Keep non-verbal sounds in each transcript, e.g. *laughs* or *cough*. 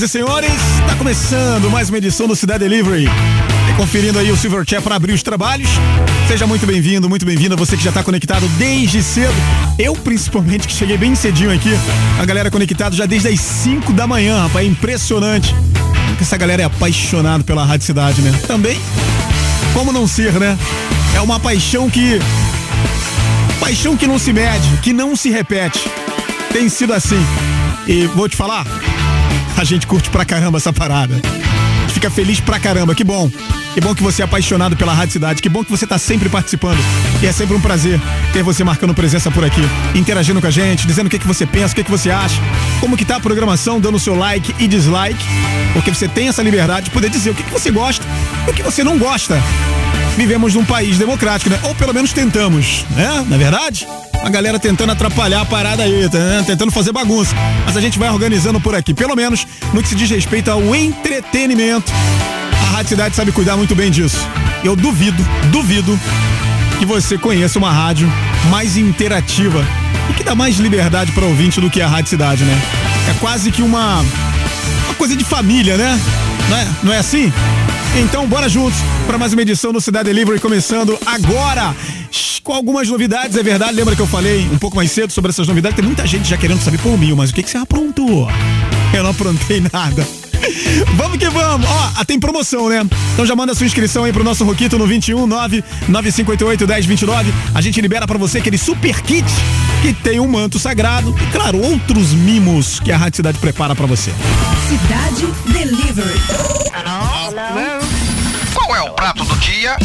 Senhoras e senhores, está começando mais uma edição do Cidade Delivery. E conferindo aí o Silverchair para abrir os trabalhos. Seja muito bem-vindo, muito bem-vinda. Você que já está conectado desde cedo. Eu, principalmente, que cheguei bem cedinho aqui. A galera conectada já desde as 5 da manhã, rapaz. É impressionante. Essa galera é apaixonada pela Rádio Cidade, né? Também, como não ser, né? É uma paixão que. Paixão que não se mede, que não se repete. Tem sido assim. E vou te falar, a gente curte pra caramba essa parada. Fica feliz pra caramba, que bom. Que bom que você é apaixonado pela Rádio Cidade. Que bom que você está sempre participando. E é sempre um prazer ter você marcando presença por aqui, interagindo com a gente, dizendo o que, que você pensa, o que, que você acha, como que tá a programação, dando seu like e dislike. Porque você tem essa liberdade de poder dizer o que, que você gosta e o que você não gosta. Vivemos num país democrático, né? Ou pelo menos tentamos, né? Na é verdade? A galera tentando atrapalhar a parada aí, tá, né? tentando fazer bagunça. Mas a gente vai organizando por aqui, pelo menos no que se diz respeito ao entretenimento. A Rádio Cidade sabe cuidar muito bem disso. Eu duvido, duvido que você conheça uma rádio mais interativa e que dá mais liberdade para ouvinte do que a Rádio Cidade, né? É quase que uma, uma coisa de família, né? Não é, não é assim? Então, bora juntos para mais uma edição do Cidade Delivery começando agora com algumas novidades, é verdade. Lembra que eu falei um pouco mais cedo sobre essas novidades? Tem muita gente já querendo saber, pô, Mil, mas o que, que você aprontou? Eu não aprontei nada. Vamos que vamos! Ó, tem promoção, né? Então já manda sua inscrição aí pro nosso Roquito no 21 99588 1029. A gente libera para você aquele super kit que tem um manto sagrado e, claro, outros mimos que a Rádio Cidade prepara para você. Cidade Delivery. Qual é o prato do dia?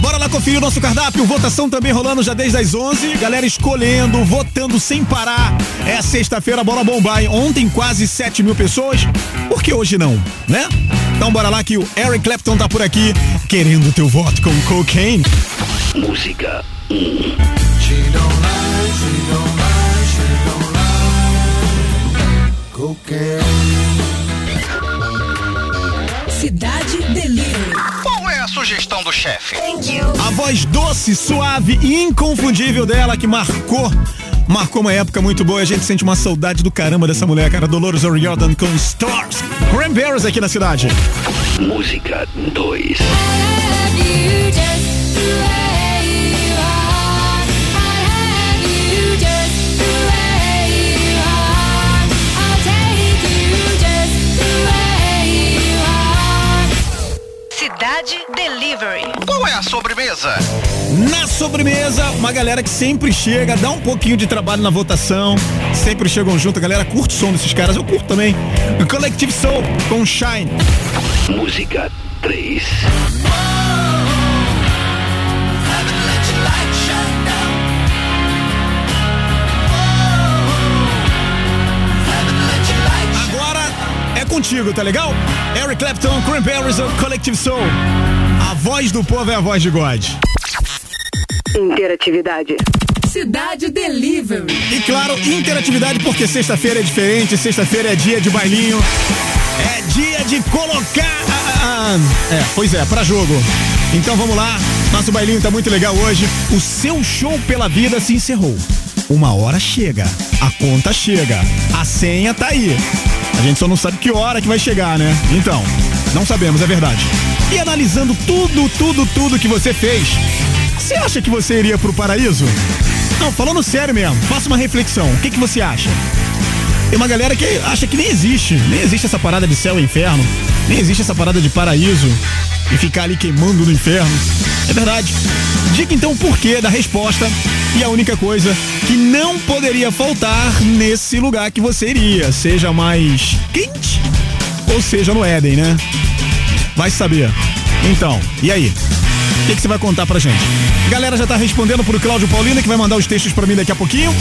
bora lá conferir o nosso cardápio. Votação também rolando já desde as 11. Galera escolhendo, votando sem parar. É sexta-feira, bola bombar. Hein? Ontem quase 7 mil pessoas. Por que hoje não, né? Então bora lá que o Eric Clapton tá por aqui querendo teu voto com cocaine. Música 1. Sugestão do chefe? A voz doce, suave e inconfundível dela que marcou marcou uma época muito boa. A gente sente uma saudade do caramba dessa mulher, cara. Dolores O'Riordan com Stars. Cranberries aqui na cidade. Música 2. Delivery. Qual é a sobremesa? Na sobremesa, uma galera que sempre chega, dá um pouquinho de trabalho na votação, sempre chegam junto. A galera curte o som desses caras, eu curto também. O Collective Soul com Shine. Música 3. Agora é contigo, tá legal? Eric Clapton, Cranberries, o Collective Soul. A voz do povo é a voz de God. Interatividade. Cidade Delivery. E claro, interatividade porque sexta-feira é diferente, sexta-feira é dia de bailinho, é dia de colocar. ah, ah, ah. é, pois é, pra jogo. Então vamos lá, nosso bailinho tá muito legal hoje. O seu show pela vida se encerrou. Uma hora chega, a conta chega, a senha tá aí. A gente só não sabe que hora que vai chegar, né? Então, não sabemos, é verdade. E analisando tudo, tudo, tudo que você fez, você acha que você iria pro paraíso? Não, falando sério mesmo, faça uma reflexão. O que, que você acha? Tem uma galera que acha que nem existe. Nem existe essa parada de céu e inferno. Nem existe essa parada de paraíso e ficar ali queimando no inferno. É verdade. Diga então o porquê da resposta e a única coisa que não poderia faltar nesse lugar que você iria. Seja mais quente ou seja no Éden, né? Vai saber. Então, e aí? O que, você vai contar pra gente? A galera já tá respondendo pro Cláudio Paulina, que vai mandar os textos pra mim daqui a pouquinho.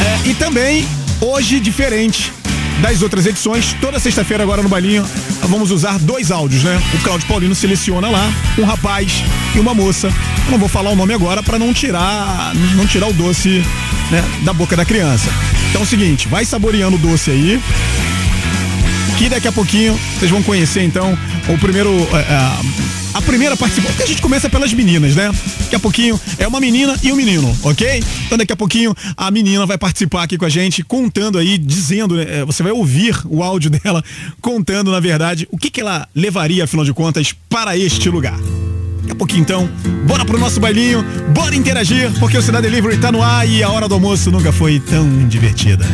É, e também, hoje, diferente das outras edições, toda sexta-feira agora no Bailinho, vamos usar dois áudios, né? O Cláudio Paulino seleciona lá um rapaz e uma moça. Eu não vou falar o nome agora para não tirar, não tirar o doce, né, da boca da criança. Então é o seguinte, vai saboreando o doce aí, que daqui a pouquinho vocês vão conhecer então o primeiro é, é, a primeira participação, a gente começa pelas meninas, né? Daqui a pouquinho é uma menina e um menino, ok? Então daqui a pouquinho a menina vai participar aqui com a gente, contando aí, dizendo, né, é, você vai ouvir o áudio dela contando, na verdade, o que, que ela levaria, afinal de contas, para este lugar. Daqui a pouquinho então, bora pro nosso bailinho, bora interagir, porque o Cidade Delivery tá no ar e a hora do almoço nunca foi tão divertida.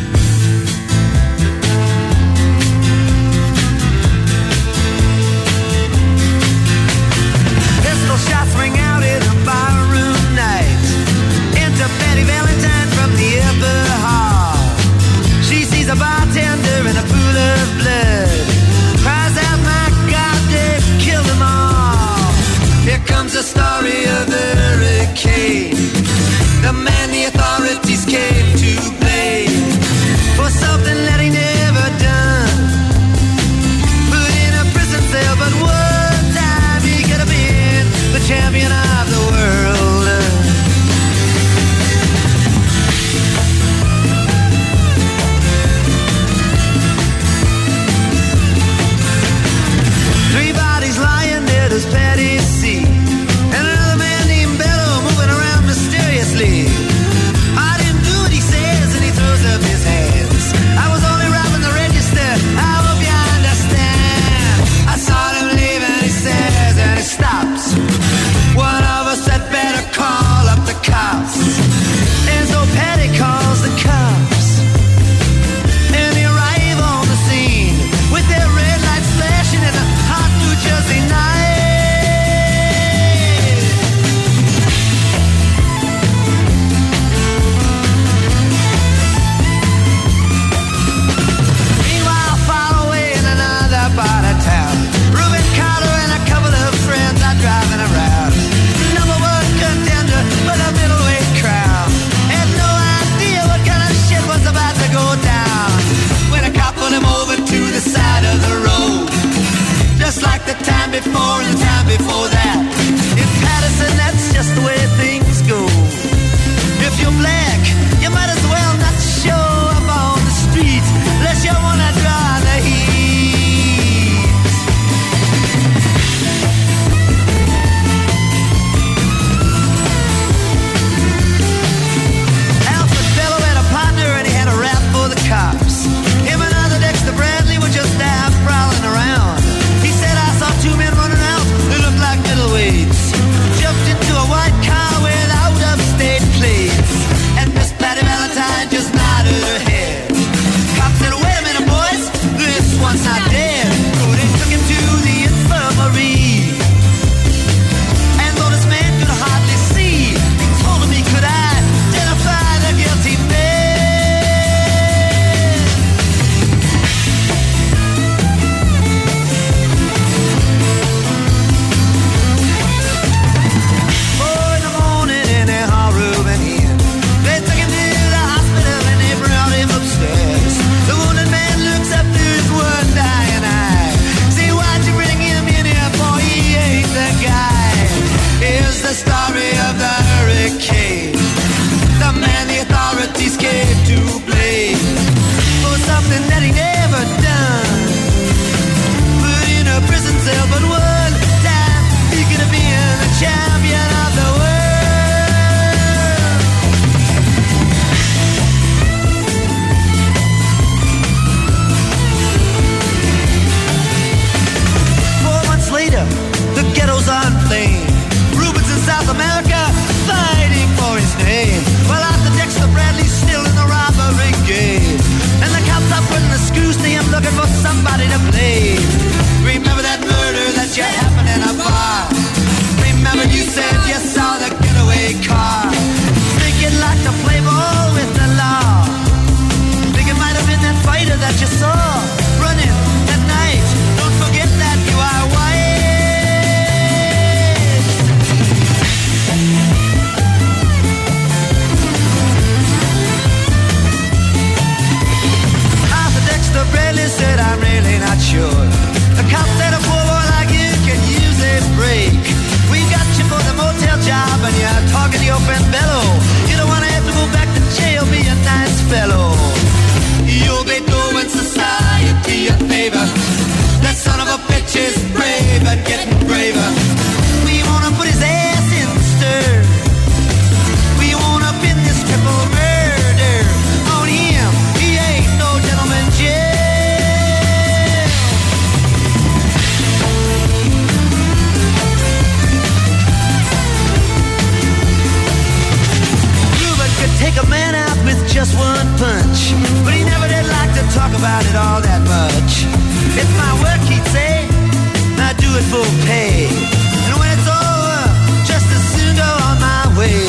Do pay, and when it's over, just as soon go on my way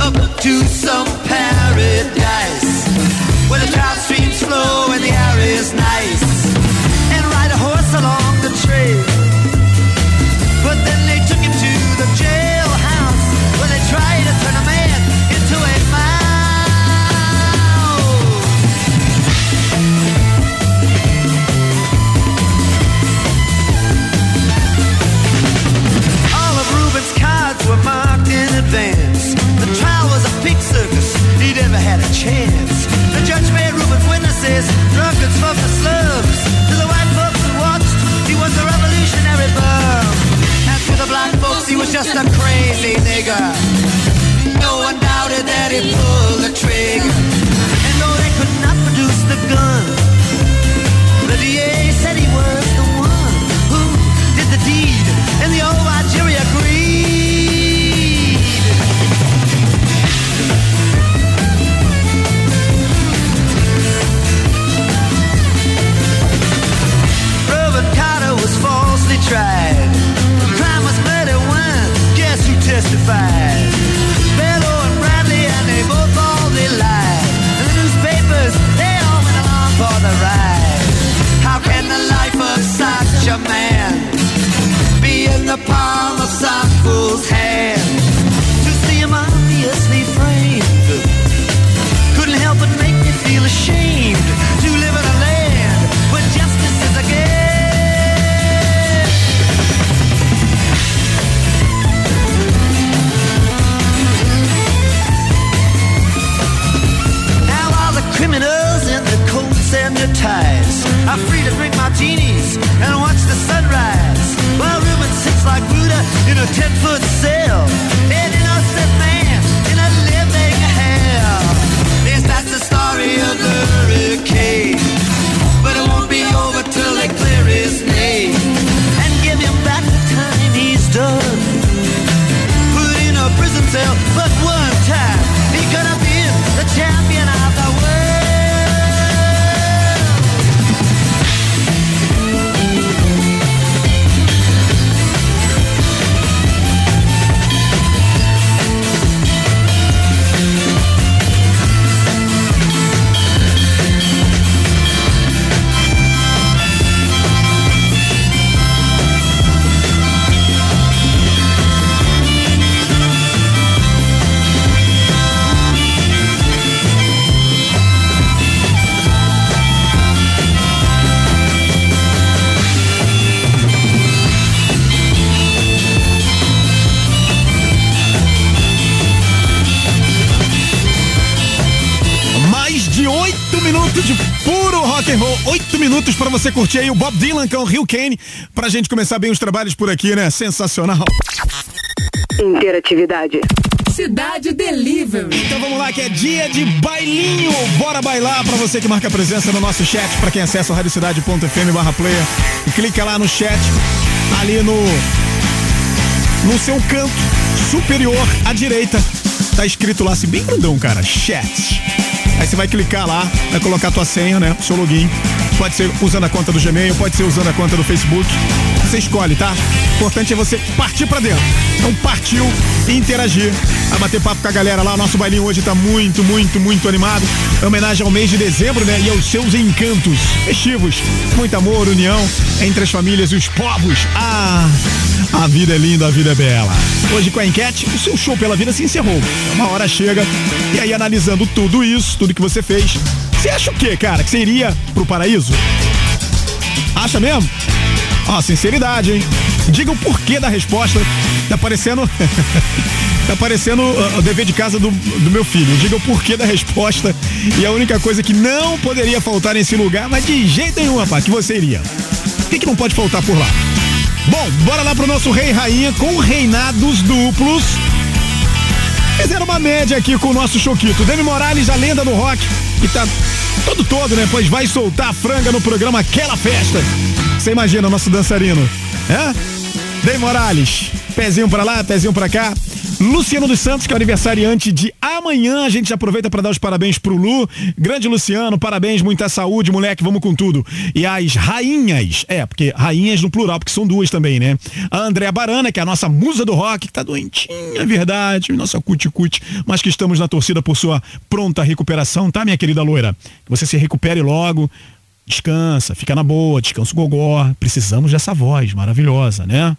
up to some crazy nigger. No one doubted that he pulled the trigger. And though they could not produce the gun, the DA said he was the one who did the deed, and the old jury agreed. Reuben Carter was falsely tried. Bello and Bradley, and they both they lied. And the newspapers, they all went along for the ride. How can the life of such a man be in the palm of some fool's hand? To see him obviously framed couldn't help but make me feel ashamed ties are free to drink martinis and watch the sunrise. While Reuben sits like Buddha in a ten-foot cell, você curtir aí o Bob Dylan com o Rio Kane. Pra gente começar bem os trabalhos por aqui, né? Sensacional. Interatividade. Cidade Delivery. Então vamos lá, que é dia de bailinho. Bora bailar pra você que marca presença no nosso chat, pra quem acessa o radiocidade.fm barra player. E clica lá no chat, ali no no seu canto superior à direita. Tá escrito lá assim, bem grandão, cara, chat. Aí você vai clicar lá, vai colocar a tua senha, né? Seu login. Pode ser usando a conta do Gmail, pode ser usando a conta do Facebook. Você escolhe, tá? O importante é você partir pra dentro. Então partiu e interagir. Vai bater papo com a galera lá. Nosso bailinho hoje tá muito, muito, muito animado. Em homenagem ao mês de dezembro, né? E aos seus encantos festivos. Muito amor, união entre as famílias e os povos. Ah, a vida é linda, a vida é bela. Hoje com a enquete, o seu show pela vida se encerrou. Uma hora chega e aí analisando tudo isso, tudo que você fez, você acha o quê, cara? Que você iria pro paraíso? Acha mesmo? Ó, sinceridade, hein? Diga o porquê da resposta Tá parecendo. *laughs* tá parecendo uh, o dever de casa do, do meu filho. Diga o porquê da resposta. E a única coisa que não poderia faltar nesse lugar, mas de jeito nenhum, rapaz, que você iria. O que, que não pode faltar por lá? Bom, bora lá pro nosso rei e rainha com reinados duplos. Fizeram uma média aqui com o nosso Choquito. Demi Morales, a lenda do rock, que tá todo todo, né? Pois vai soltar a franga no programa Aquela Festa. Você imagina o nosso dançarino, é? Demi Morales, pezinho pra lá, pezinho pra cá. Luciano dos Santos, que é aniversariante de amanhã. A gente aproveita para dar os parabéns pro Lu. Grande Luciano, parabéns, muita saúde, moleque, vamos com tudo. E as rainhas, é, porque rainhas no plural, porque são duas também, né? A Andréa Barana, que é a nossa musa do rock, que tá doentinha, é verdade, nossa cuti-cuti, mas que estamos na torcida por sua pronta recuperação, tá, minha querida loira? Que você se recupere logo. Descansa, fica na boa, descansa o gogó. Precisamos dessa voz maravilhosa, né?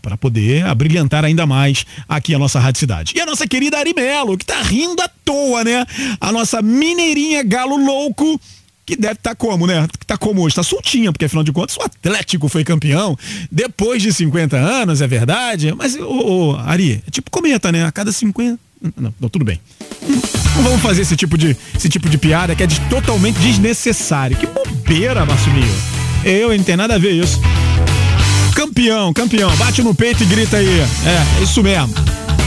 Para poder abrilhantar ainda mais aqui a nossa Rádio Cidade. E a nossa querida Arimelo, que tá rindo à toa, né? A nossa mineirinha galo louco, que deve estar tá como, né? Tá como hoje, tá soltinha, porque afinal de contas o Atlético foi campeão depois de 50 anos, é verdade. Mas, ô, ô Ari, é tipo cometa, né? A cada 50. Não, não, tudo bem. Não vamos fazer esse tipo de, esse tipo de piada que é de, totalmente desnecessário. Que bobeira, Massulinho. Eu não tem nada a ver isso. Campeão, campeão. Bate no peito e grita aí. É, isso mesmo.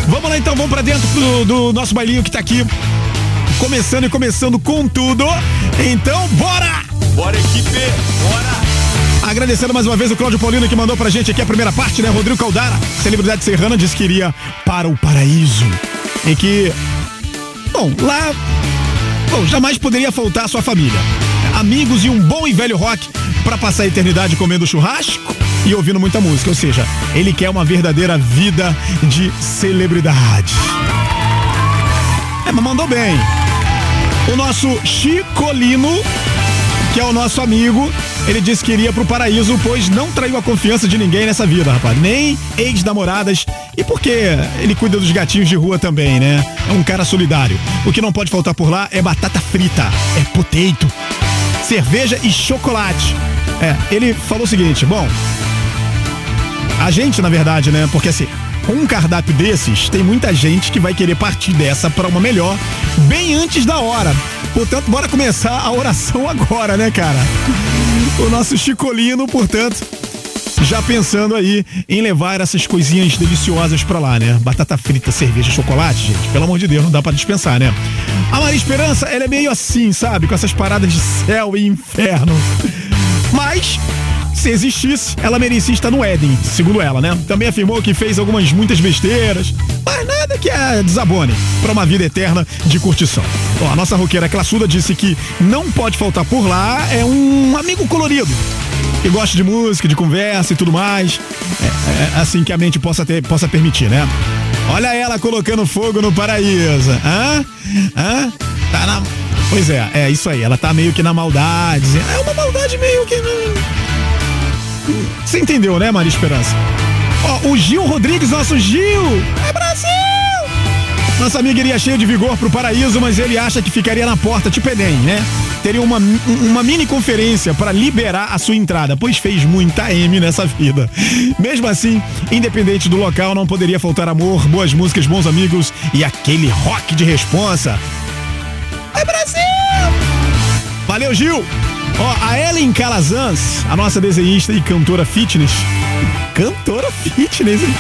Vamos lá então, vamos pra dentro do, do nosso bailinho que tá aqui. Começando e começando com tudo. Então, bora! Bora, equipe! Bora! Agradecendo mais uma vez o Cláudio Paulino que mandou pra gente aqui a primeira parte, né? Rodrigo Caldara, celebridade serrana, disse que iria para o paraíso. E que, bom, lá, bom, jamais poderia faltar a sua família. Amigos e um bom e velho rock para passar a eternidade comendo churrasco e ouvindo muita música. Ou seja, ele quer uma verdadeira vida de celebridade. É, mas mandou bem. O nosso Chicolino, que é o nosso amigo, ele disse que iria pro paraíso, pois não traiu a confiança de ninguém nessa vida, rapaz. Nem ex-namoradas. E porque ele cuida dos gatinhos de rua também, né? É um cara solidário. O que não pode faltar por lá é batata frita, é potato, cerveja e chocolate. É, ele falou o seguinte: bom, a gente, na verdade, né? Porque assim, com um cardápio desses, tem muita gente que vai querer partir dessa para uma melhor bem antes da hora. Portanto, bora começar a oração *laughs* agora, né, cara? O nosso Chicolino, portanto, já pensando aí em levar essas coisinhas deliciosas pra lá, né? Batata frita, cerveja, chocolate, gente. Pelo amor de Deus, não dá pra dispensar, né? A Maria Esperança, ela é meio assim, sabe? Com essas paradas de céu e inferno. Mas se existisse, ela merecia estar no Éden, segundo ela, né? Também afirmou que fez algumas muitas besteiras, mas nada que a desabone para uma vida eterna de curtição. A nossa roqueira classuda disse que não pode faltar por lá é um amigo colorido. Que gosta de música, de conversa e tudo mais. É, é assim que a mente possa, ter, possa permitir, né? Olha ela colocando fogo no paraíso. Hã? Hã? Tá na. Pois é, é isso aí. Ela tá meio que na maldade. É uma maldade meio que. Você entendeu, né, Maria Esperança? Ó, o Gil Rodrigues, nosso Gil! É Brasil! Nossa amiga iria cheio de vigor pro paraíso, mas ele acha que ficaria na porta, tipo Enem, né? Teria uma, uma mini conferência para liberar a sua entrada, pois fez muita M nessa vida. Mesmo assim, independente do local, não poderia faltar amor, boas músicas, bons amigos e aquele rock de responsa. É Brasil! Valeu, Gil! Ó, a Ellen Calazans, a nossa desenhista e cantora fitness, cantora fitness, hein?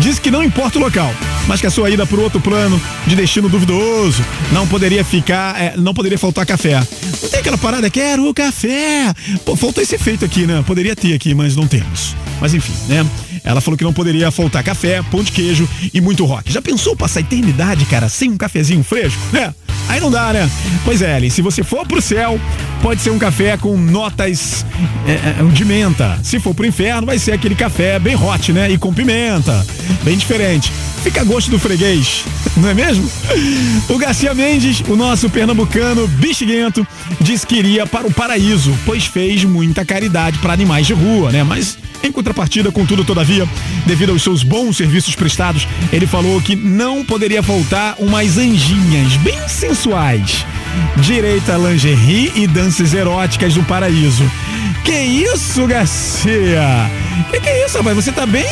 Diz que não importa o local, mas que a sua ida para outro plano de destino duvidoso não poderia ficar, é, não poderia faltar café. Não tem aquela parada, quero o café. Pô, faltou esse efeito aqui, né? Poderia ter aqui, mas não temos. Mas enfim, né? Ela falou que não poderia faltar café, pão de queijo e muito rock. Já pensou passar eternidade, cara, sem um cafezinho fresco? É. Aí não dá, né? Pois é, Ellen, se você for pro céu, pode ser um café com notas é, é, de menta. Se for pro inferno, vai ser aquele café bem hot, né? E com pimenta. Bem diferente. Fica a gosto do freguês, *laughs* não é mesmo? O Garcia Mendes, o nosso pernambucano bexiguento, disse que iria para o paraíso, pois fez muita caridade para animais de rua, né? Mas em contrapartida, contudo, todavia, devido aos seus bons serviços prestados, ele falou que não poderia faltar umas anjinhas bem sensuais. Direita lingerie e danças eróticas do paraíso. Que isso, Garcia? Que que é isso, rapaz? Você tá bem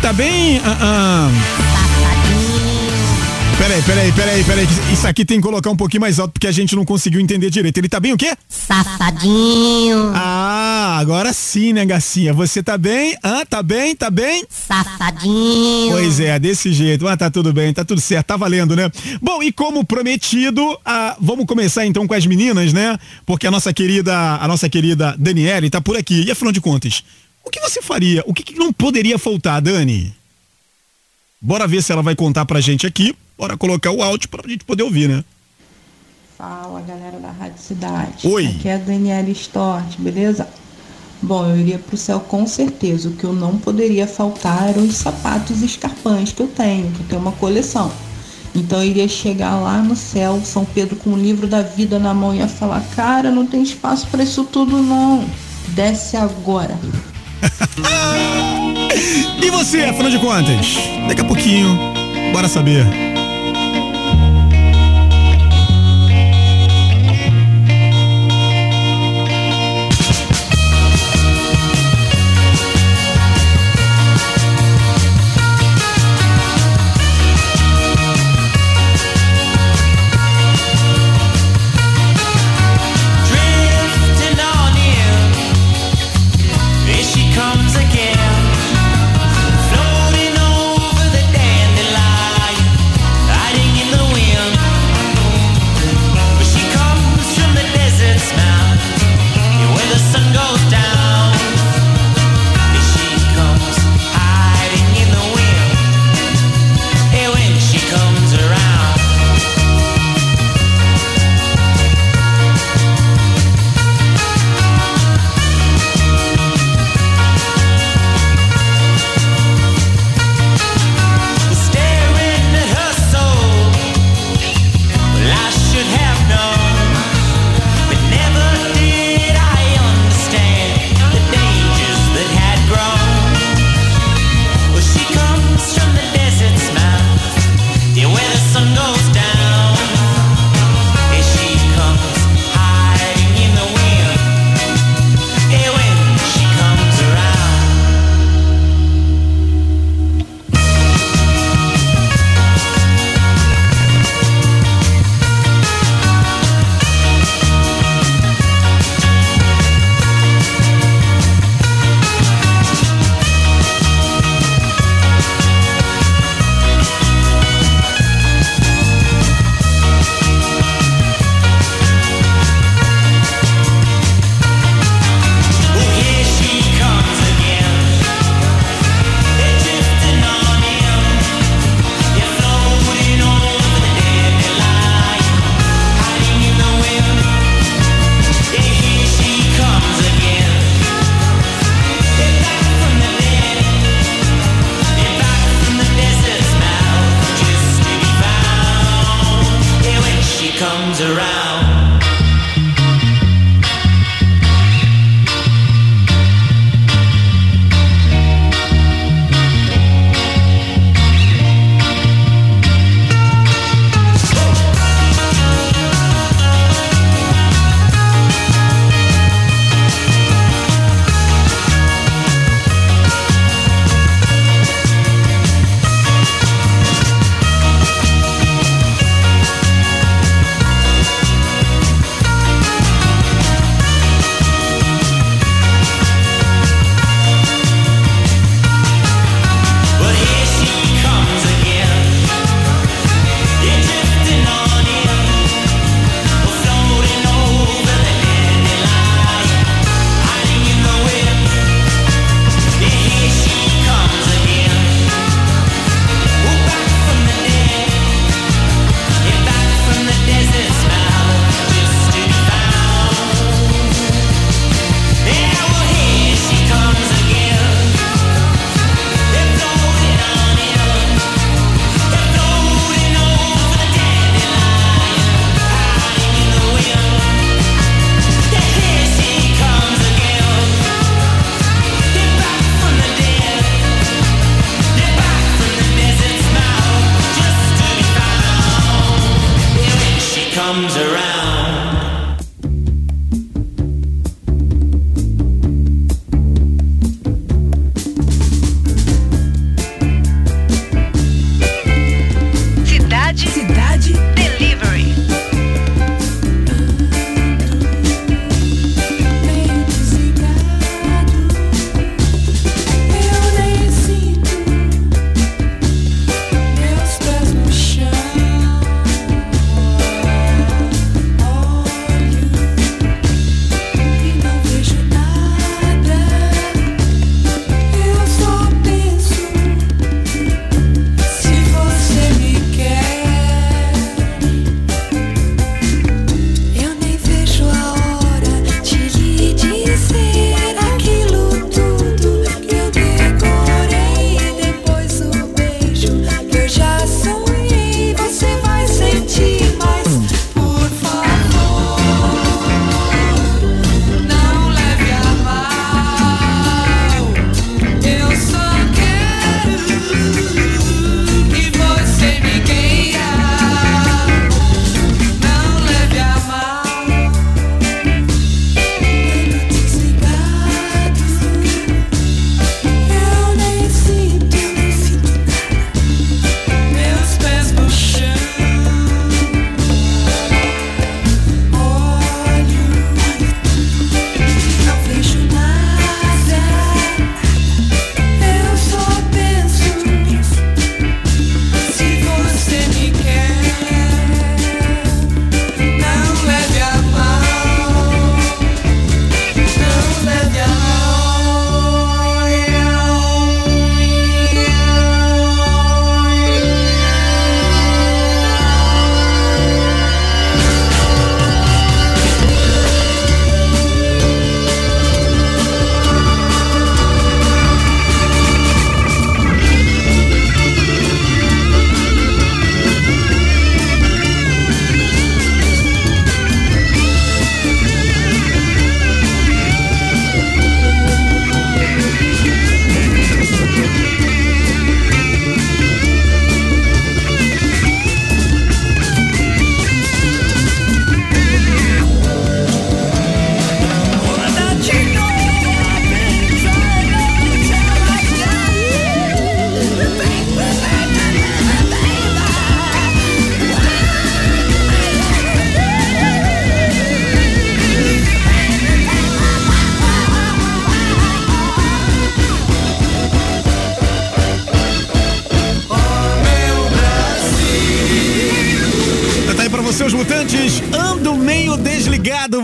tá bem. ah, ah. Peraí, peraí, peraí, peraí. Isso aqui tem que colocar um pouquinho mais alto porque a gente não conseguiu entender direito. Ele tá bem o quê? Safadinho, Ah, agora sim, né, Garcinha? Você tá bem? Ah, tá bem? Tá bem? safadinho. Pois é, desse jeito. Ah, tá tudo bem, tá tudo certo, tá valendo, né? Bom, e como prometido, ah, vamos começar então com as meninas, né? Porque a nossa querida, a nossa querida Daniele tá por aqui. E afinal de contas, o que você faria? O que, que não poderia faltar, Dani? Bora ver se ela vai contar pra gente aqui. Bora colocar o áudio pra gente poder ouvir, né? Fala galera da Rádio Cidade. Oi. Aqui é a Daniela Stort, beleza? Bom, eu iria pro céu com certeza. O que eu não poderia faltar eram os sapatos escarpães que eu tenho, que eu tenho uma coleção. Então eu iria chegar lá no céu, São Pedro com o livro da vida na mão e ia falar: Cara, não tem espaço para isso tudo não. Desce agora. *laughs* E você, afinal de contas? Daqui a pouquinho, bora saber.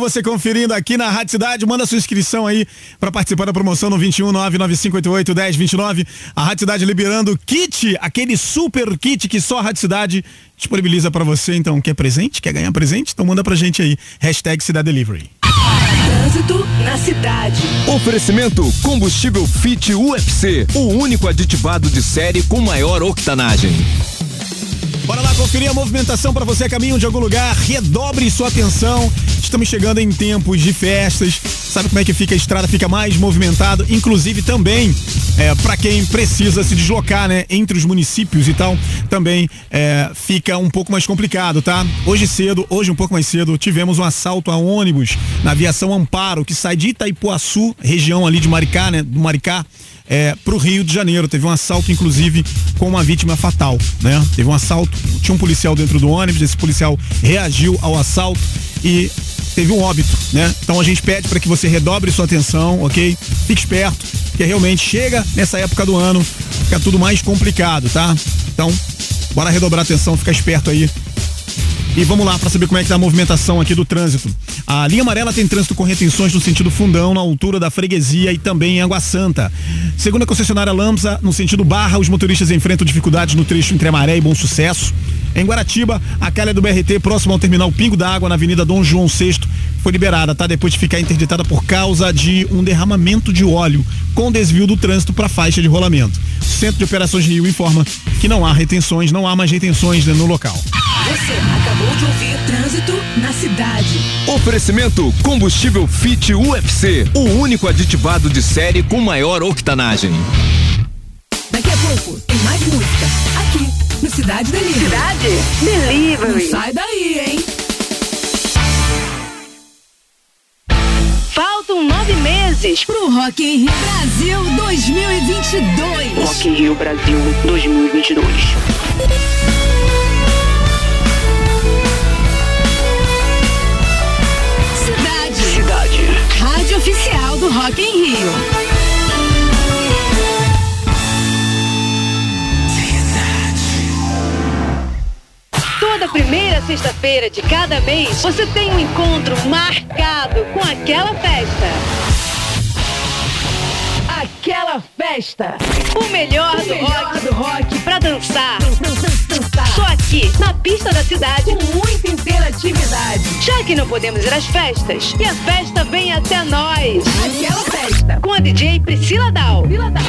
Você conferindo aqui na Rádio Cidade, manda sua inscrição aí para participar da promoção no 21 99588 1029. A Rádio Cidade liberando kit, aquele super kit que só a Rádio Cidade disponibiliza para você. Então, quer presente? Quer ganhar presente? Então manda pra gente aí. Hashtag Cidade Delivery. Trânsito na cidade. Oferecimento combustível Fit UFC, o único aditivado de série com maior octanagem. Bora lá conferir a movimentação para você a caminho de algum lugar. Redobre sua atenção. Estamos chegando em tempos de festas. Sabe como é que fica a estrada? Fica mais movimentado. Inclusive também é, para quem precisa se deslocar, né? Entre os municípios e tal, também é, fica um pouco mais complicado, tá? Hoje cedo, hoje um pouco mais cedo, tivemos um assalto a ônibus na aviação Amparo, que sai de Itaipuaçu, região ali de Maricá, né? Do Maricá é, para o Rio de Janeiro. Teve um assalto, inclusive, com uma vítima fatal, né? Teve um assalto, tinha um policial dentro do ônibus, esse policial reagiu ao assalto e teve um óbito, né? Então a gente pede para que você redobre sua atenção, ok? Fique esperto, porque realmente chega nessa época do ano, fica tudo mais complicado, tá? Então, bora redobrar a atenção, ficar esperto aí e vamos lá para saber como é que tá a movimentação aqui do trânsito. A linha amarela tem trânsito com retenções no sentido fundão, na altura da freguesia e também em Água Santa. Segundo a concessionária Lamsa, no sentido Barra, os motoristas enfrentam dificuldades no trecho entre Amaré e Bom Sucesso. Em Guaratiba, a calha do BRT próximo ao terminal Pingo d'Água, na Avenida Dom João VI, foi liberada, tá? Depois de ficar interditada por causa de um derramamento de óleo com desvio do trânsito para faixa de rolamento. O Centro de Operações Rio informa que não há retenções, não há mais retenções né, no local. Você acabou de ouvir Trânsito na cidade. Oferecimento combustível Fit UFC, o único aditivado de série com maior octanagem. Daqui a pouco tem mais música aqui no Cidade Delivery. Cidade Delivery. Não sai daí, hein? Faltam nove meses pro Rock in Rio Brasil 2022. Rock in Rio Brasil 2022. Oficial do Rock in Rio. Toda primeira sexta-feira de cada mês, você tem um encontro marcado com aquela festa. Aquela festa. O melhor, O do, melhor rock, do rock. pra dançar. Dançar. Só aqui, na pista da cidade. Com muita interatividade. Já que não podemos ir às festas, e a festa vem até nós. Aquela festa. Com a DJ Priscila Dal. Vila Dal.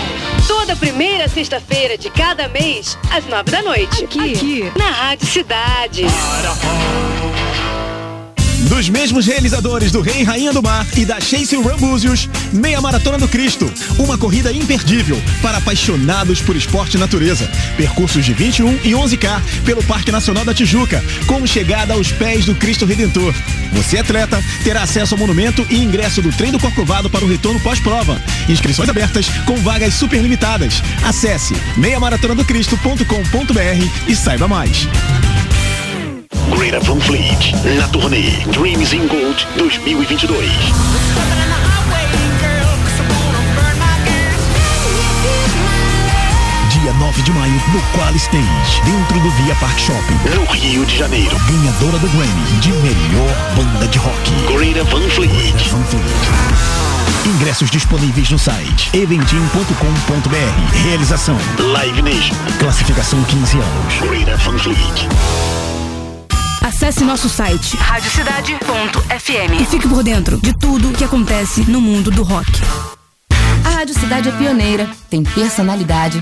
Toda primeira sexta-feira de cada mês, às nove da noite. Aqui. Na Rádio Cidade. Dos mesmos realizadores do Rei e Rainha do Mar e da Chase Rambúzios, Meia Maratona do Cristo. Uma corrida imperdível para apaixonados por esporte e natureza. Percursos de 21 e 11K pelo Parque Nacional da Tijuca, com chegada aos pés do Cristo Redentor. Você, atleta, terá acesso ao monumento e ingresso do trem do Corcovado para o retorno pós-prova. Inscrições abertas com vagas super limitadas. Acesse meiamaratonadocristo.com.br e saiba mais. Greta Van Fleet, na turnê Dreams in Gold 2022. Dia 9 de maio, no Qual Stage, dentro do Via Park Shopping. No Rio de Janeiro, Ganhadora do Grammy de melhor banda de rock. Greta Van Fleet. Van Fleet. Ingressos disponíveis no site eventim.com.br. Realização. Live Nation, Classificação 15 anos. Greta Van Fleet. Acesse nosso site Radiocidade.fm e fique por dentro de tudo que acontece no mundo do rock. A Rádio Cidade é pioneira, tem personalidade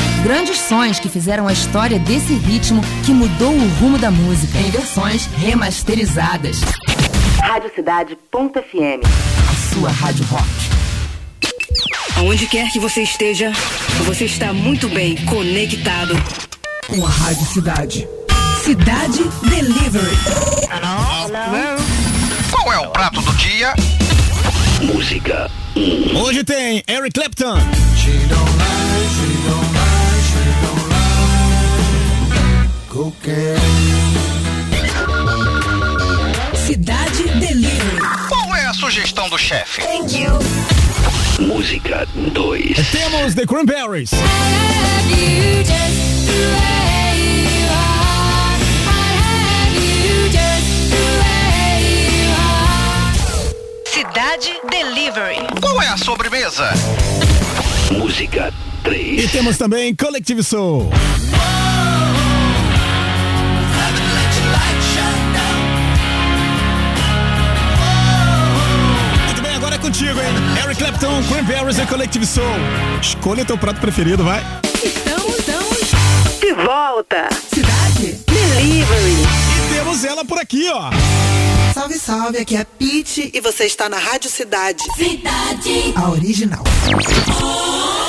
Grandes sons que fizeram a história desse ritmo que mudou o rumo da música. Em versões remasterizadas. Radiocidade.fm A sua rádio rock. Aonde quer que você esteja, você está muito bem conectado com a Rádio Cidade. Cidade Delivery. Qual é o prato do dia? Música Hoje tem Eric Clapton. Cidade Delivery. Qual é a sugestão do chefe? Música 2. Temos The Cranberries. Cidade Delivery. Qual é a sobremesa? Música 3. E temos também Collective Soul. Contigo, hein? Eric Clapton, Cranberries e Collective Soul. Escolha teu prato preferido, vai. Estamos, estamos de volta. Cidade Delivery. E temos ela por aqui, ó. Salve, salve, aqui é a Pete e você está na Rádio Cidade. Cidade. A original. Te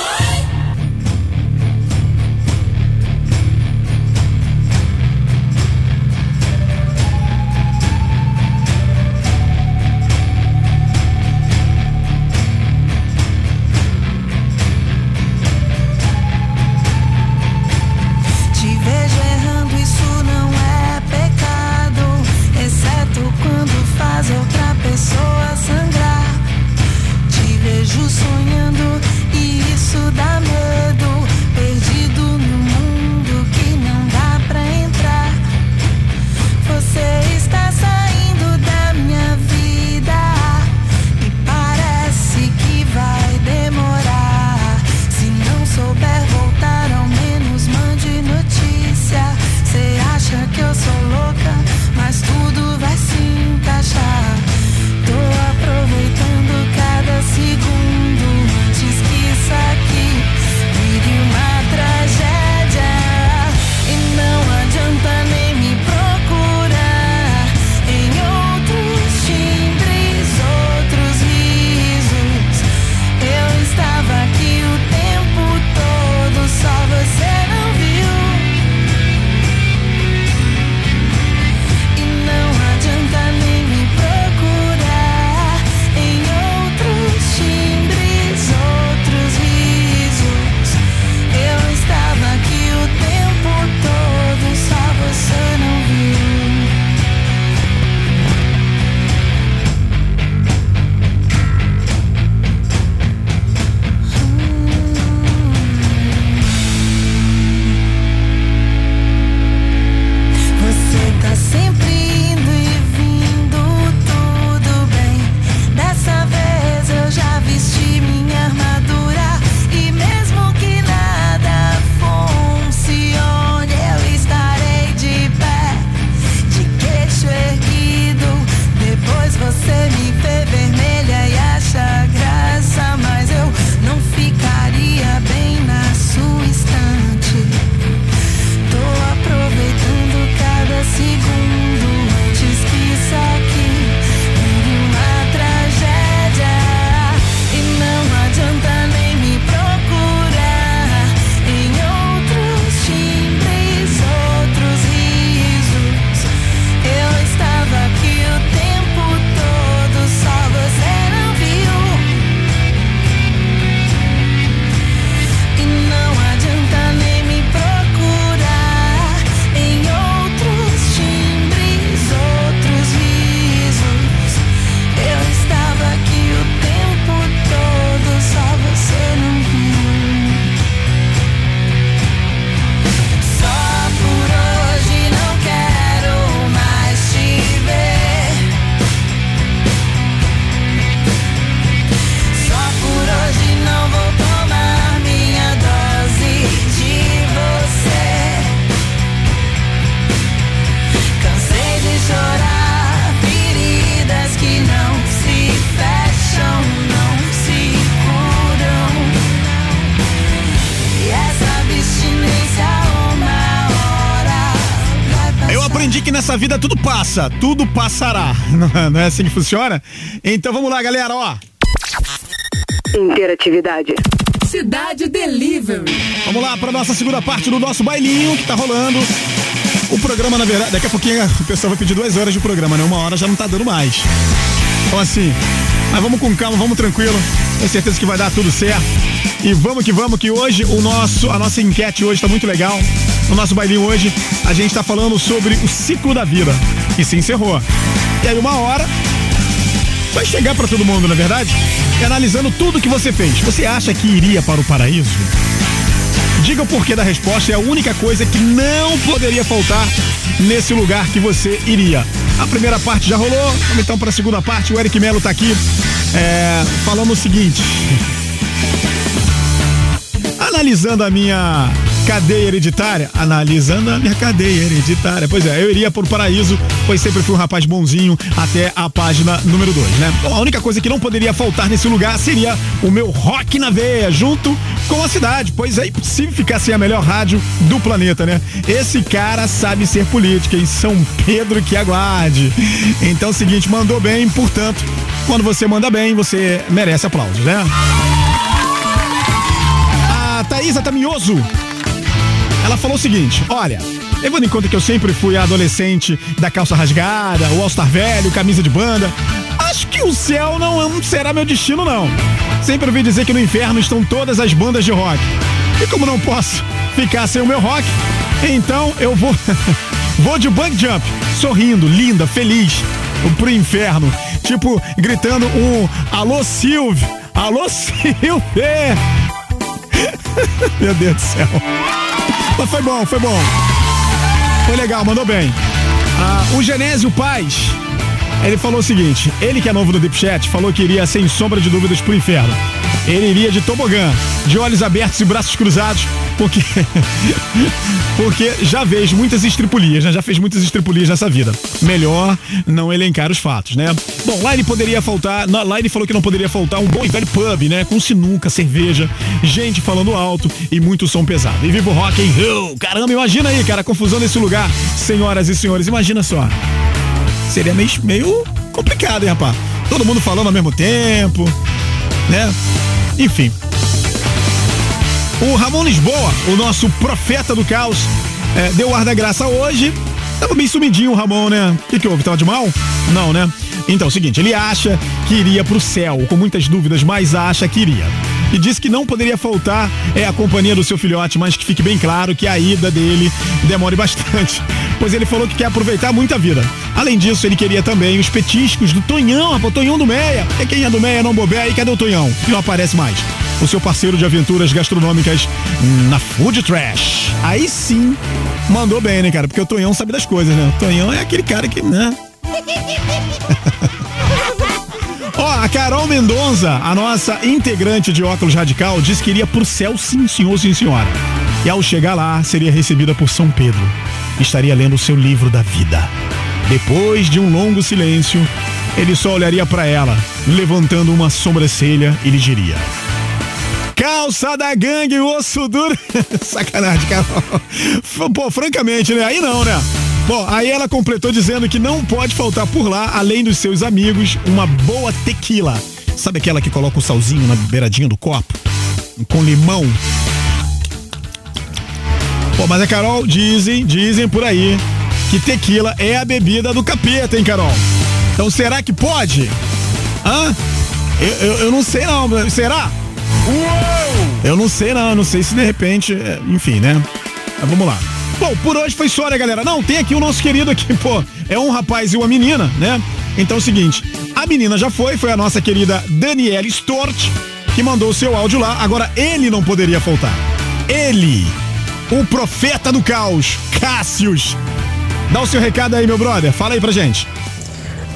nessa vida tudo passa, tudo passará. *laughs* Não é- assim que funciona? Então vamos lá, galera, ó. Interatividade. Cidade Delivery. Vamos lá para nossa segunda parte do nosso bailinho que tá rolando. O programa, na verdade, daqui a pouquinho o pessoal vai pedir duas horas de programa, né? Uma hora já não tá dando mais. Então assim, Mas vamos com calma, vamos tranquilo. Tenho certeza que vai dar tudo certo. E vamos que vamos, que hoje o nosso, a nossa enquete hoje tá muito legal. No nosso bailinho hoje, a gente tá falando sobre o ciclo da vida, que se encerrou. E aí uma hora vai chegar para todo mundo, na é verdade? E analisando tudo que você fez, você acha que iria para o paraíso? Diga o porquê da resposta, é a única coisa que não poderia faltar nesse lugar que você iria. A primeira parte já rolou, vamos então para a segunda parte. O Eric Melo tá aqui é, falando o seguinte. Analisando a minha cadeia hereditária, analisando a minha cadeia hereditária. Pois é, eu iria por paraíso, pois sempre fui um rapaz bonzinho até a página número 2, né? Bom, a única coisa que não poderia faltar nesse lugar seria o meu rock na veia, junto com a cidade, pois é impossível ficar sem a melhor rádio do planeta, né? Esse cara sabe ser política em São Pedro que aguarde. Então, é o seguinte, mandou bem, portanto, quando você manda bem, você merece aplausos, né? Thaisa Tamioso ela falou o seguinte: olha, levando em conta que eu sempre fui adolescente da calça rasgada, o All-Star velho, camisa de banda, acho que o céu não será meu destino, não. Sempre ouvi dizer que no inferno estão todas as bandas de rock. E como não posso ficar sem o meu rock, então eu vou. *laughs* vou de bang jump, sorrindo, linda, feliz, pro inferno. Tipo, gritando um alô Silvio, alô *laughs* Silvio. *laughs* Meu Deus do céu. Mas foi bom, foi bom. Foi legal, mandou bem. Ah, o Genésio Paz, ele falou o seguinte: ele que é novo no Deep Chat, falou que iria sem sombra de dúvidas pro inferno. Ele iria de tobogã, de olhos abertos e braços cruzados, porque *laughs* porque já fez muitas estripulias, né? Já fez muitas estripulias nessa vida. Melhor não elencar os fatos, né? Bom, lá ele poderia faltar, lá ele falou que não poderia faltar um bom e velho pub, né? Com sinuca, cerveja, gente falando alto e muito som pesado. E vivo rock and roll. Caramba, imagina aí, cara, a confusão nesse lugar. Senhoras e senhores, imagina só. Seria meio, meio complicado, hein, rapaz? Todo mundo falando ao mesmo tempo, né? Enfim. O Ramon Lisboa, o nosso profeta do caos, é, deu ar da graça hoje. Tava bem sumidinho o Ramon, né? O que, que houve? Tava de mal? Não, né? Então, é o seguinte, ele acha que iria pro céu, com muitas dúvidas, mas acha que iria. E disse que não poderia faltar é a companhia do seu filhote, mas que fique bem claro que a ida dele demore bastante, *laughs* pois ele falou que quer aproveitar muita vida. Além disso, ele queria também os petiscos do Tonhão, rapaz, Tonhão do Meia. É quem é do Meia não bobeia, aí cadê o Tonhão? Que não aparece mais. O seu parceiro de aventuras gastronômicas na Food Trash. Aí sim, mandou bem, né, cara? Porque o Tonhão sabe das coisas, né? O Tonhão é aquele cara que, né? *laughs* Ó, a Carol Mendonça, a nossa integrante de óculos radical, disse que iria pro céu, sim, senhor, sim, senhora. E ao chegar lá, seria recebida por São Pedro. Estaria lendo o seu livro da vida. Depois de um longo silêncio, ele só olharia para ela, levantando uma sobrancelha e lhe diria: Calça da gangue, osso duro. *laughs* Sacanagem, Carol. Pô, francamente, né? Aí não, né? Bom, aí ela completou dizendo que não pode faltar por lá, além dos seus amigos, uma boa tequila. Sabe aquela que coloca o salzinho na beiradinha do copo? Com limão? Pô, mas a Carol, dizem, dizem por aí, que tequila é a bebida do capeta, hein, Carol? Então será que pode? Hã? Eu, eu, eu não sei não, será? Uou! Eu não sei não, não sei se de repente, é, enfim, né? Mas vamos lá. Bom, por hoje foi só, né, galera? Não, tem aqui o nosso querido aqui, *laughs* pô. É um rapaz e uma menina, né? Então é o seguinte, a menina já foi, foi a nossa querida Daniela Stort, que mandou o seu áudio lá. Agora ele não poderia faltar. Ele, o profeta do caos, Cássius. Dá o seu recado aí, meu brother. Fala aí pra gente.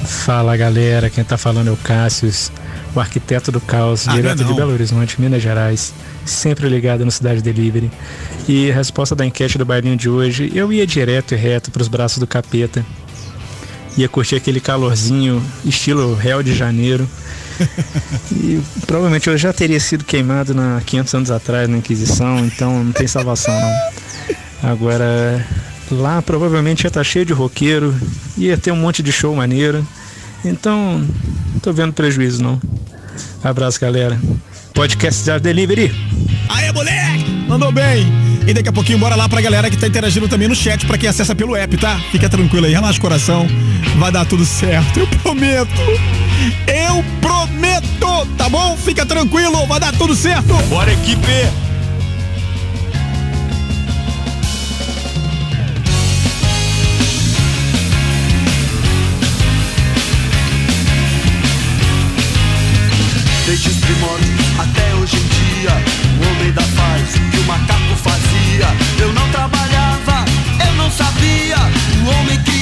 Fala, galera. Quem tá falando é o Cássius o arquiteto do caos, Ah, direto não é de. Belo Horizonte, Minas Gerais, sempre ligado no Cidade Delivery. E a resposta da enquete do bailinho de hoje, eu ia direto e reto pros braços do capeta. Ia curtir aquele calorzinho, estilo Réu de Janeiro. *laughs* E provavelmente eu já teria sido queimado na 500 anos atrás na Inquisição, então não tem salvação não. Agora, lá provavelmente ia estar cheio de roqueiro, ia ter um monte de show maneiro. Então, não tô vendo prejuízo não. Abraço, galera. Podcast Delivery. Aê, moleque! Mandou bem! E daqui a pouquinho bora lá pra galera que tá interagindo também no chat, pra quem acessa pelo app, tá? Fica tranquilo aí, relaxa o coração, vai dar tudo certo, *laughs* eu prometo! Eu prometo, tá bom? Fica tranquilo, vai dar tudo certo. Bora, equipe! Desde os primórdios hoje em dia, o homem da faz o que o macaco fazia. Eu não trabalhava, eu não sabia. O homem criava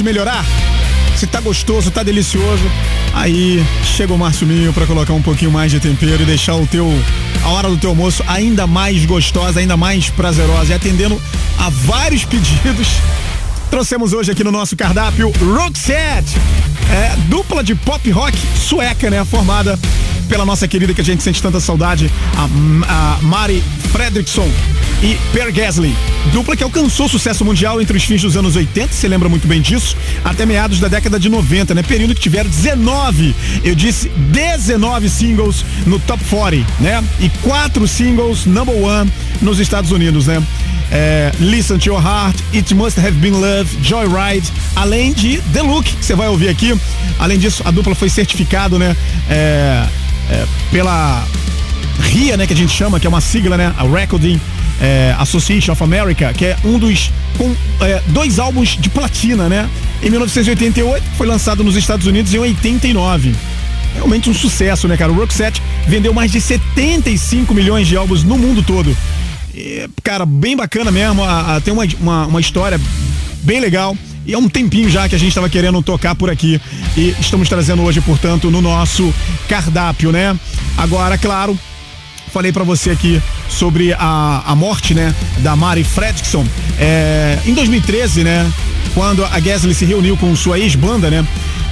pode melhorar? Se tá gostoso, tá delicioso, aí chega o Márcio Minho pra colocar um pouquinho mais de tempero e deixar o teu a hora do teu almoço ainda mais gostosa, ainda mais prazerosa e atendendo a vários *laughs* pedidos. Trouxemos hoje aqui no nosso cardápio Roxette, é, dupla de pop rock sueca, né? Formada pela nossa querida que a gente sente tanta saudade, a, a Mari Fredriksson e Per Gessle. Dupla que alcançou sucesso mundial entre os fins dos anos 80, você lembra muito bem disso, até meados da década de 90, né? Período que tiveram 19, eu disse 19 singles no top 40, né? E quatro singles number one nos Estados Unidos, né? É, Listen to Your Heart, It Must Have Been Love, Joyride, além de The Look, que você vai ouvir aqui. Além disso, a dupla foi certificado, né? É, é, pela RIA, né, que a gente chama, que é uma sigla, né, a Recording é, Association of America, que é um dos com é, dois álbuns de platina, né? Em 1988 foi lançado nos Estados Unidos em 89. Realmente um sucesso, né, cara? O Roxette vendeu mais de 75 milhões de álbuns no mundo todo. E, cara, bem bacana mesmo. A, a, tem uma, uma, uma história bem legal. E é um tempinho já que a gente estava querendo tocar por aqui. E estamos trazendo hoje, portanto, no nosso cardápio, né? Agora, claro, falei para você aqui sobre a, a morte, né, da Mari Fredrickson. É, em 2013, né, quando a Gasly se reuniu com sua ex-banda, né,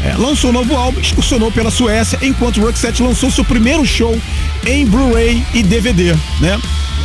é, lançou um novo álbum, excursionou pela Suécia, enquanto Roxette lançou seu primeiro show em Blu-ray e DVD, né?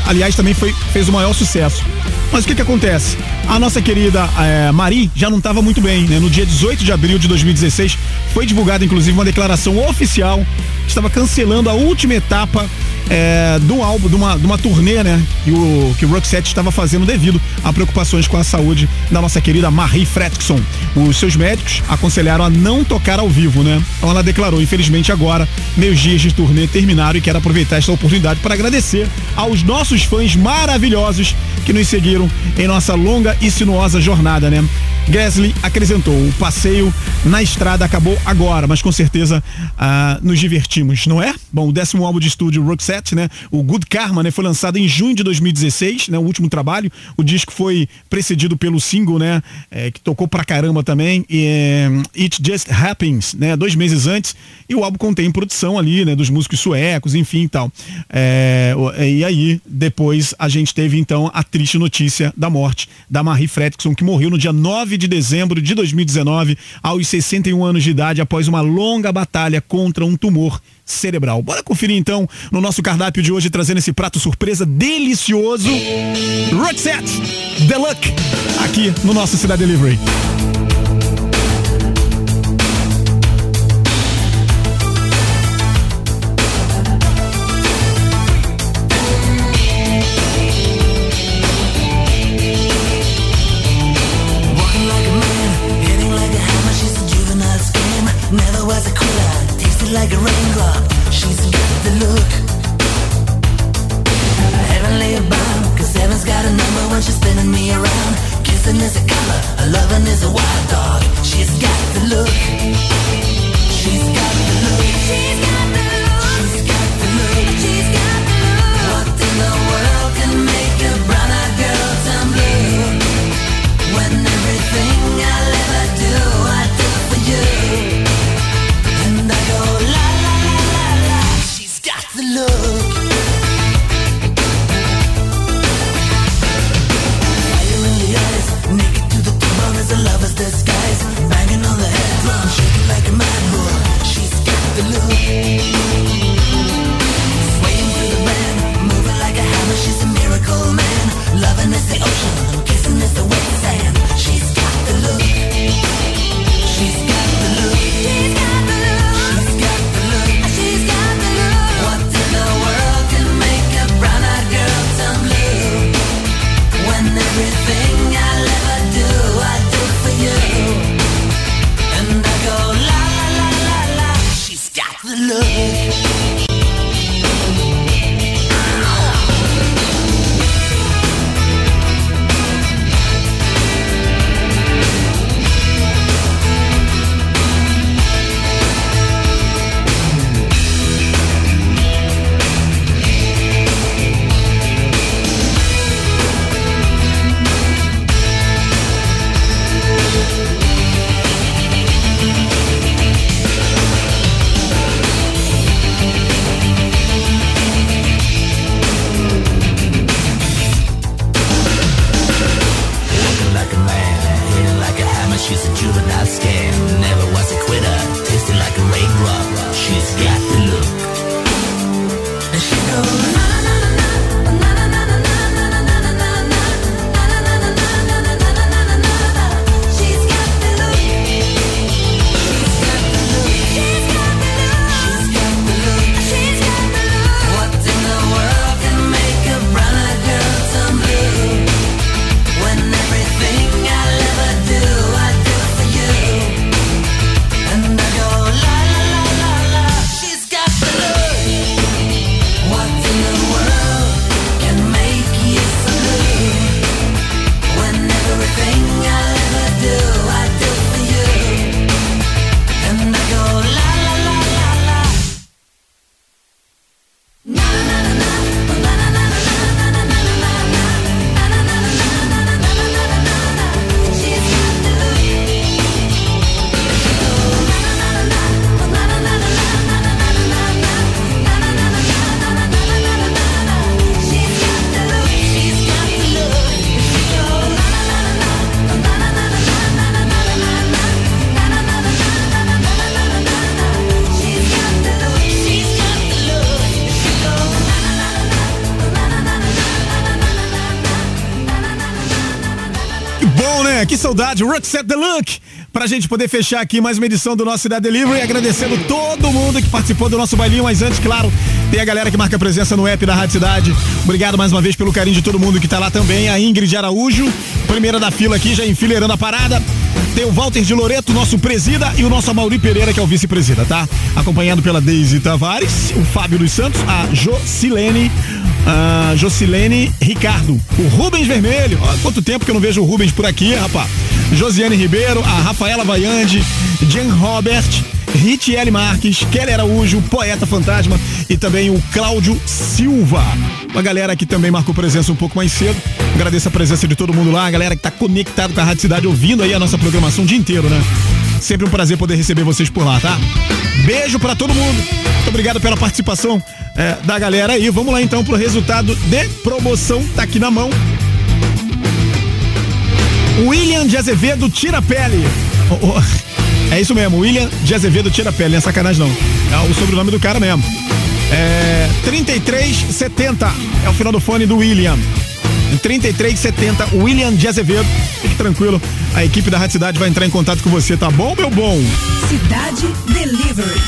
Aliás, também foi, fez o maior sucesso. Mas o que que acontece? A nossa querida é, Marie já não estava muito bem, né? No dia 18 de abril de 2016, foi divulgada inclusive uma declaração oficial que estava cancelando a última etapa é, do álbum, de uma, de uma turnê, né? Que o, que o Roxette estava fazendo devido a preocupações com a saúde da nossa querida Marie Fredrickson. Os seus médicos aconselharam a não tocar ao vivo, né? Então ela declarou, infelizmente agora, meus dias de turnê terminaram e quero aproveitar esta oportunidade para agradecer aos nossos fãs maravilhosos que nos seguiram em nossa longa e sinuosa jornada, né? Gasly acrescentou: o passeio na estrada acabou agora, mas com certeza ah, nos divertimos, não é? Bom, o décimo álbum de estúdio Roxette, né? O Good Karma, né? Foi lançado em junho de 2016, né? O último trabalho. O disco foi precedido pelo single, né? É, que tocou pra caramba também, e, é, It Just Happens, né? Dois meses antes. E o álbum contém produção ali, né? Dos músicos suecos, enfim e tal. É, e aí, depois, a gente teve então a triste notícia da morte da Marie Fredrickson, que morreu no dia 9 de dezembro de 2019, aos 61 anos de idade, após uma longa batalha contra um tumor cerebral. Bora conferir então no nosso cardápio de hoje, trazendo esse prato surpresa delicioso. Roxette Deluxe, aqui no nosso Cidade Delivery. Saudade, Roxette The Look, pra gente poder fechar aqui mais uma edição do nosso Cidade Delivery, agradecendo todo mundo que participou do nosso bailinho, mas antes, claro, tem a galera que marca presença no app da Rádio Cidade. Obrigado mais uma vez pelo carinho de todo mundo que tá lá também, a Ingrid Araújo, primeira da fila aqui, já enfileirando a parada. Tem o Walter de Loreto, nosso presida, e o nosso Amauri Pereira, que é o vice-presida, tá? Acompanhado pela Deise Tavares, o Fábio dos Santos, a Jocilene, a Jocilene Ricardo, o Rubens Vermelho. Quanto tempo que eu não vejo o Rubens por aqui, rapaz. Josiane Ribeiro, a Rafaela Vaiande, Jan Robert, Ritiele Marques, Kelly Araújo, Poeta Fantasma e também o Cláudio Silva. Uma galera que também marcou presença um pouco mais cedo. Agradeço a presença de todo mundo lá, a galera que tá conectado com a Rádio Cidade, ouvindo aí a nossa programação o dia inteiro, né? Sempre um prazer poder receber vocês por lá, tá? Beijo pra todo mundo. Muito obrigado pela participação é, da galera aí. Vamos lá então pro resultado de promoção. Tá aqui na mão. William de Azevedo tira a pele. Oh, oh. É isso mesmo, William de Azevedo tira a pele, não é sacanagem não. É o sobrenome do cara mesmo. É 3370 é o final do fone do William. 3370 William de Azevedo. Fique tranquilo, a equipe da Rádio Cidade vai entrar em contato com você, tá bom, meu bom? Cidade Delivery.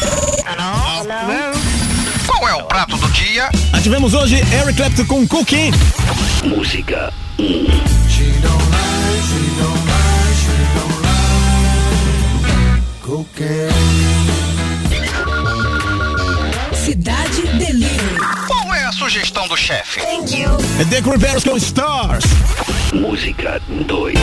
Qual é o prato do dia? Ativemos hoje Eric Clapton com Cookie. Música 1. Cidade sugestão do chefe? É The Bears com Stars. Música 2.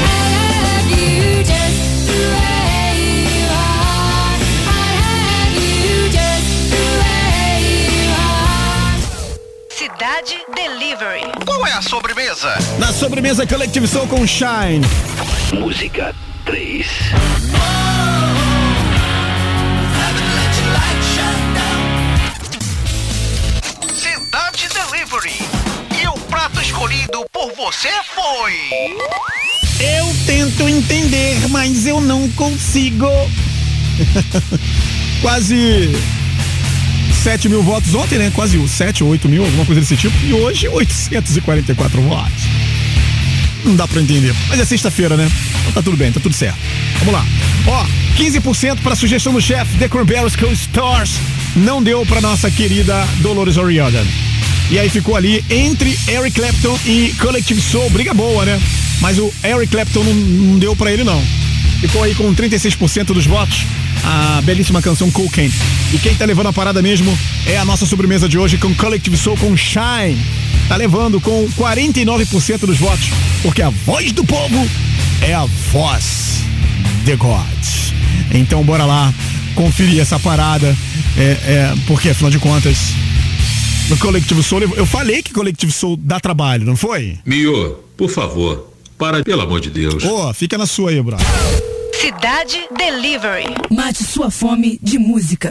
Cidade Delivery. Qual é a sobremesa? Na sobremesa Collective Soul com Shine. Música 3. Escolhido por você foi. Eu tento entender, mas eu não consigo. *laughs* Quase 7 mil votos ontem, né? Quase 7 ou 8 mil, alguma coisa desse tipo. E hoje, 844 votos. Não dá pra entender. Mas é sexta-feira, né? Então tá tudo bem, tá tudo certo. Vamos lá. Ó, 15% pra sugestão do chefe The Cranberries com Stars. Não deu pra nossa querida Dolores O'Riordan. E aí ficou ali entre Eric Clapton e Collective Soul. Briga boa, né? Mas o Eric Clapton não, não deu pra ele, não. Ficou aí com 36% dos votos. A belíssima canção Cocaine. E quem tá levando a parada mesmo é a nossa sobremesa de hoje com Collective Soul com Shine. Tá levando com 49% dos votos. Porque a voz do povo é a voz de God. Então bora lá conferir essa parada. É, é, porque afinal de contas, no Collective Soul, eu falei que Collective Soul dá trabalho, não foi? Mio, por favor, para, pelo amor de Deus. Ô, fica na sua aí, brother. Cidade Delivery. Mate sua fome de música.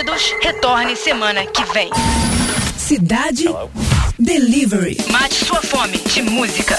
Pedidos, retorne semana que vem. Cidade Delivery. Mate sua fome de música.